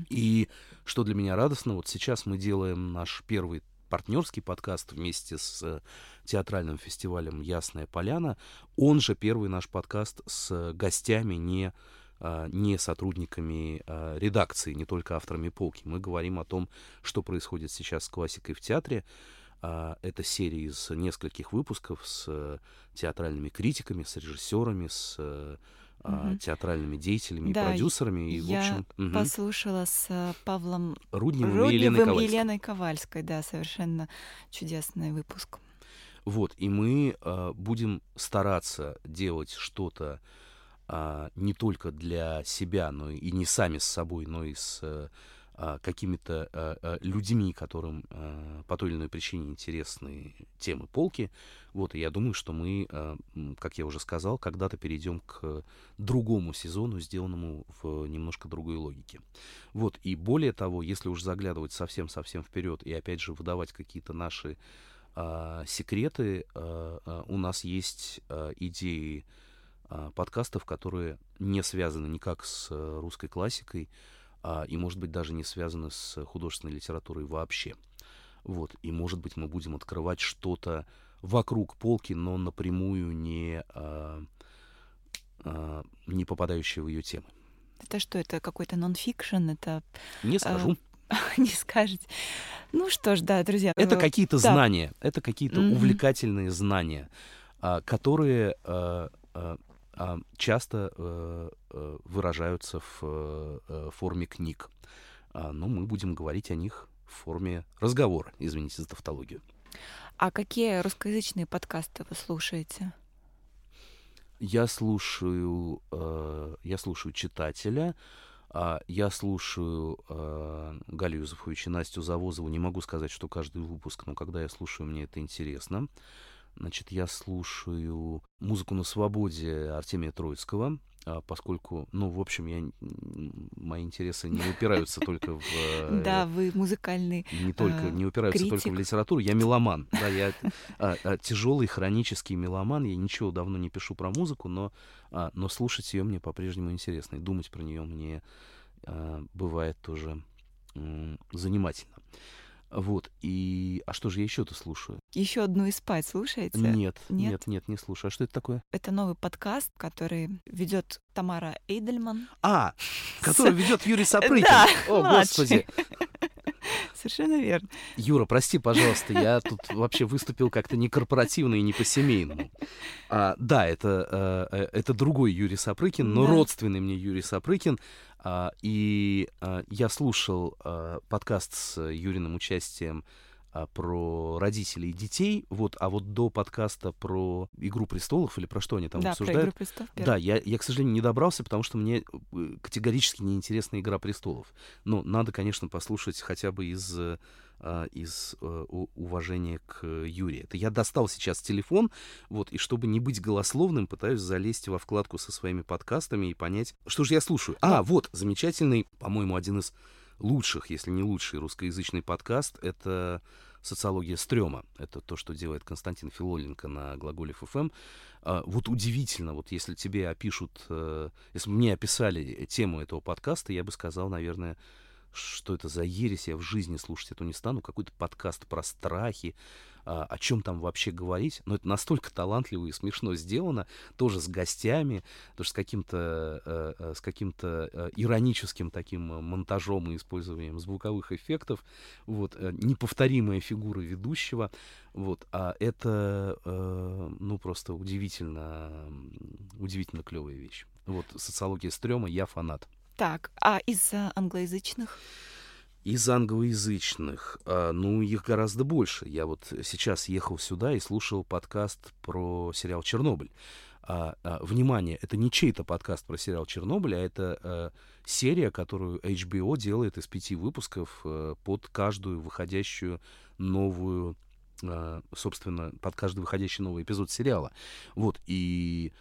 И что для меня радостно, вот сейчас мы делаем наш первый партнерский подкаст вместе с э, театральным фестивалем «Ясная поляна». Он же первый наш подкаст с гостями, не, а, не сотрудниками а, редакции, не только авторами полки. Мы говорим о том, что происходит сейчас с классикой в театре. А, это серия из нескольких выпусков с э, театральными критиками, с режиссерами, с э, угу. театральными деятелями да, и продюсерами. И, я в общем, угу. послушала с э, Павлом Рудневым, Рудневым и Еленой Ковальской. Еленой Ковальской. Да, совершенно чудесный выпуск. Вот, и мы э, будем стараться делать что-то э, не только для себя, но и не сами с собой, но и с э, какими-то а, а, людьми, которым по той или иной причине интересны темы полки. Вот, и я думаю, что мы, как я уже сказал, когда-то перейдем к другому сезону, сделанному в немножко другой логике. Вот, и более того, если уж заглядывать совсем-совсем вперед и опять же выдавать какие-то наши а, секреты, а, у нас есть а, идеи а, подкастов, которые не связаны никак с русской классикой, а, и, может быть, даже не связаны с художественной литературой вообще. Вот, и, может быть, мы будем открывать что-то вокруг полки, но напрямую не, а, а, не попадающее в ее темы. Это что, это какой-то нон-фикшн? Это... Не а, скажу. не скажете. Ну что ж, да, друзья. Это э, какие-то да. знания, это какие-то mm-hmm. увлекательные знания, а, которые а, часто э, э, выражаются в э, форме книг. А, но мы будем говорить о них в форме разговора, извините за тавтологию. А какие русскоязычные подкасты вы слушаете? Я слушаю, я слушаю читателя, а, я слушаю Галю Юзефович и Настю Завозову. Не могу сказать, что каждый выпуск, но когда я слушаю, мне это интересно. Значит, я слушаю музыку на свободе Артемия Троицкого, а, поскольку, ну, в общем, я, мои интересы не упираются только в... Э, да, вы музыкальный Не только, э, не упираются только в литературу. Я меломан, да, я а, а, тяжелый хронический меломан. Я ничего давно не пишу про музыку, но, но слушать ее мне по-прежнему интересно. И думать про нее мне бывает тоже занимательно. Вот, и... А что же я еще-то слушаю? Еще одну и спать слушаете? Нет, нет, нет, нет, не слушаю. А что это такое? Это новый подкаст, который ведет Тамара Эйдельман. А, который ведет Юрий Сапрыкин. О, господи. Совершенно верно. Юра, прости, пожалуйста, я тут вообще выступил как-то не корпоративно и не по-семейному. А, да, это, э, э, это другой Юрий Сапрыкин, но да. родственный мне Юрий Сапрыкин. А, и а, я слушал а, подкаст с Юриным участием а, про родителей и детей, вот, а вот до подкаста про «Игру престолов» или про что они там да, обсуждают... Про «Игру престолов», да, я, я, к сожалению, не добрался, потому что мне э, категорически неинтересна «Игра престолов». Но надо, конечно, послушать хотя бы из, а, из э, уважения к Юрию. Это я достал сейчас телефон, вот, и чтобы не быть голословным, пытаюсь залезть во вкладку со своими подкастами и понять, что же я слушаю. А, вот, замечательный, по-моему, один из лучших, если не лучший русскоязычный подкаст — это «Социология стрёма». Это то, что делает Константин Филоленко на глаголе ФМ. А, вот удивительно, вот если тебе опишут, э, если бы мне описали тему этого подкаста, я бы сказал, наверное, что это за ересь, я в жизни слушать эту не стану, какой-то подкаст про страхи, а, о чем там вообще говорить, но это настолько талантливо и смешно сделано, тоже с гостями, тоже с каким-то э, э, с каким-то э, ироническим таким монтажом и использованием звуковых эффектов, вот, неповторимая фигура ведущего, вот, а это, ну, просто удивительно, удивительно клевая вещь. Вот, социология стрёма, я фанат. Так, а из англоязычных? Из англоязычных, а, ну, их гораздо больше. Я вот сейчас ехал сюда и слушал подкаст про сериал «Чернобыль». А, а, внимание, это не чей-то подкаст про сериал «Чернобыль», а это серия, которую HBO делает из пяти выпусков под каждую выходящую новую, собственно, под каждый выходящий новый эпизод сериала. Вот, и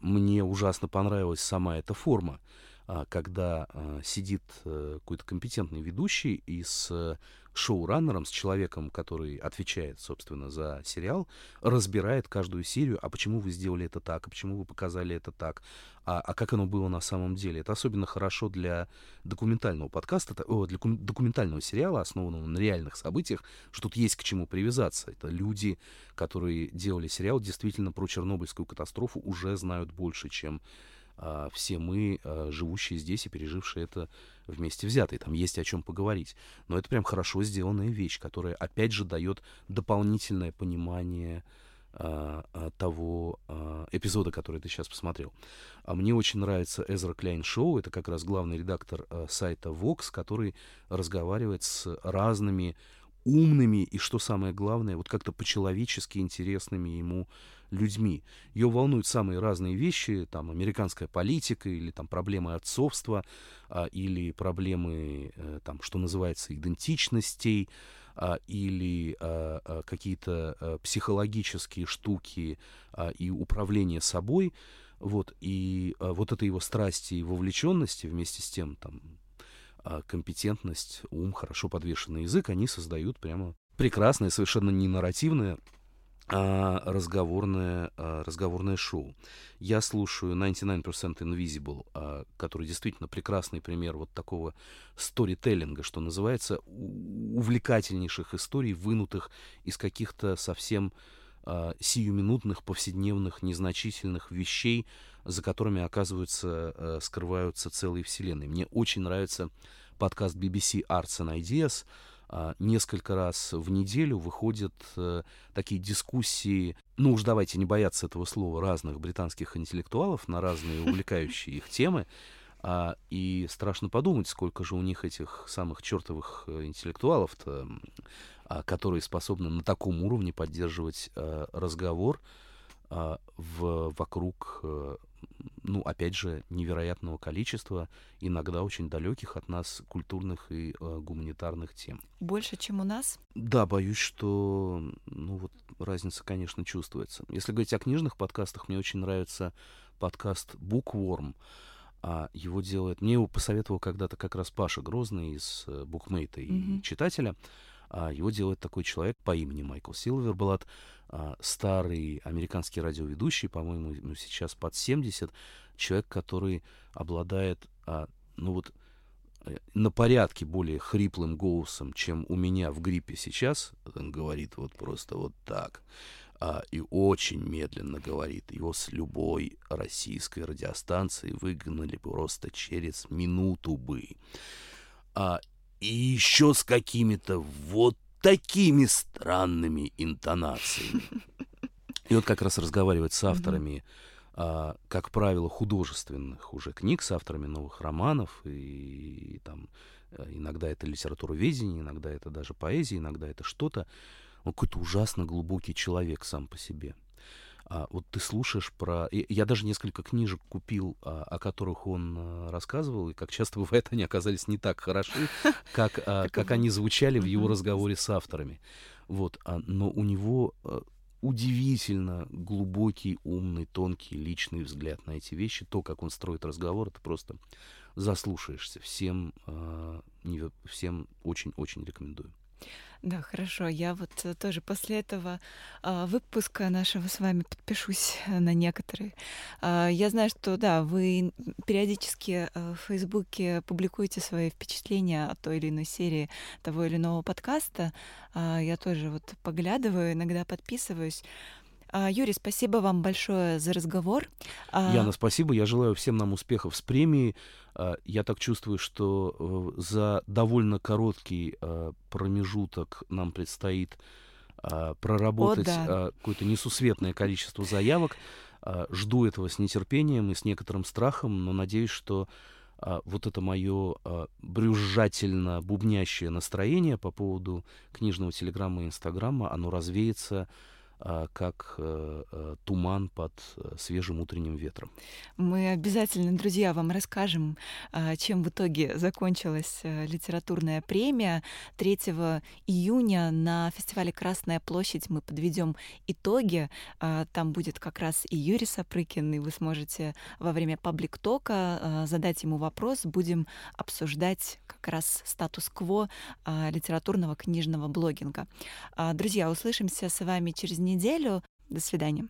мне ужасно понравилась сама эта форма. А, когда а, сидит э, какой-то компетентный ведущий и с э, шоураннером, с человеком, который отвечает, собственно, за сериал, разбирает каждую серию, а почему вы сделали это так, а почему вы показали это так, а, а как оно было на самом деле. Это особенно хорошо для документального подкаста, для документального сериала, основанного на реальных событиях, что тут есть к чему привязаться. Это люди, которые делали сериал, действительно про Чернобыльскую катастрофу уже знают больше, чем а, все мы, а, живущие здесь и пережившие это вместе взятые. Там есть о чем поговорить. Но это прям хорошо сделанная вещь, которая, опять же, дает дополнительное понимание а, того эпизода, который ты сейчас посмотрел. А мне очень нравится Эзра Кляйн Шоу. Это как раз главный редактор сайта Vox, который разговаривает с разными умными и, что самое главное, вот как-то по-человечески интересными ему людьми. Ее волнуют самые разные вещи, там, американская политика, или там проблемы отцовства, а, или проблемы, а, там, что называется, идентичностей, а, или а, а, какие-то а, психологические штуки а, и управление собой. Вот, и а, вот это его страсти и вовлеченности вместе с тем, там, компетентность, ум, хорошо подвешенный язык, они создают прямо прекрасное, совершенно не нарративное а, разговорное, а, разговорное шоу. Я слушаю 99% Invisible, а, который действительно прекрасный пример вот такого сторителлинга, что называется, увлекательнейших историй, вынутых из каких-то совсем а, сиюминутных, повседневных, незначительных вещей, за которыми, оказывается, а, скрываются целые вселенные. Мне очень нравится подкаст BBC Arts and Ideas, а, несколько раз в неделю выходят э, такие дискуссии, ну уж давайте не бояться этого слова, разных британских интеллектуалов на разные увлекающие их темы. А, и страшно подумать, сколько же у них этих самых чертовых э, интеллектуалов-то, а, которые способны на таком уровне поддерживать а, разговор а, в, вокруг э, ну, опять же, невероятного количества, иногда очень далеких от нас культурных и э, гуманитарных тем. Больше, чем у нас? Да, боюсь, что, ну, вот разница, конечно, чувствуется. Если говорить о книжных подкастах, мне очень нравится подкаст Bookworm. А его делает... Мне его посоветовал когда-то как раз Паша Грозный из э, Букмейта и mm-hmm. читателя. А его делает такой человек по имени Майкл Силверблат, а, старый американский радиоведущий, по-моему, ну, сейчас под 70, человек, который обладает, а, ну вот, на порядке более хриплым голосом, чем у меня в гриппе сейчас, он говорит вот просто вот так, а, и очень медленно говорит. Его с любой российской радиостанции выгнали просто через минуту бы. А, и еще с какими-то вот такими странными интонациями. И вот как раз разговаривать с авторами, а, как правило, художественных уже книг, с авторами новых романов, и, и там э, иногда это литературоведение, иногда это даже поэзия, иногда это что-то. Он какой-то ужасно глубокий человек сам по себе. А вот ты слушаешь про... Я даже несколько книжек купил, а, о которых он а, рассказывал, и как часто бывает, они оказались не так хороши, как, а, как они звучали в его разговоре с авторами. Вот, но у него удивительно глубокий, умный, тонкий, личный взгляд на эти вещи. То, как он строит разговор, это просто заслушаешься. Всем, всем очень-очень рекомендую. Да, хорошо. Я вот э, тоже после этого а, выпуска нашего с вами подпишусь на некоторые. А, я знаю, что да, вы периодически э, в Фейсбуке публикуете свои впечатления о той или иной серии того или иного подкаста. А, я тоже вот поглядываю, иногда подписываюсь. А, Юрий, спасибо вам большое за разговор. А, Яна, спасибо. Я желаю всем нам успехов с премией. А, я так чувствую, что э, за довольно короткий промежуток нам предстоит проработать О, да. какое-то несусветное количество заявок. Жду этого с нетерпением и с некоторым страхом, но надеюсь, что вот это мое брюзжательно бубнящее настроение по поводу книжного телеграмма и инстаграма, оно развеется как э, э, туман под э, свежим утренним ветром. Мы обязательно, друзья, вам расскажем, а, чем в итоге закончилась литературная премия. 3 июня на фестивале «Красная площадь» мы подведем итоги. А, там будет как раз и Юрий Сапрыкин, и вы сможете во время паблик-тока задать ему вопрос. Будем обсуждать как раз статус-кво литературного книжного блогинга. Друзья, услышимся с вами через неделю неделю. До свидания.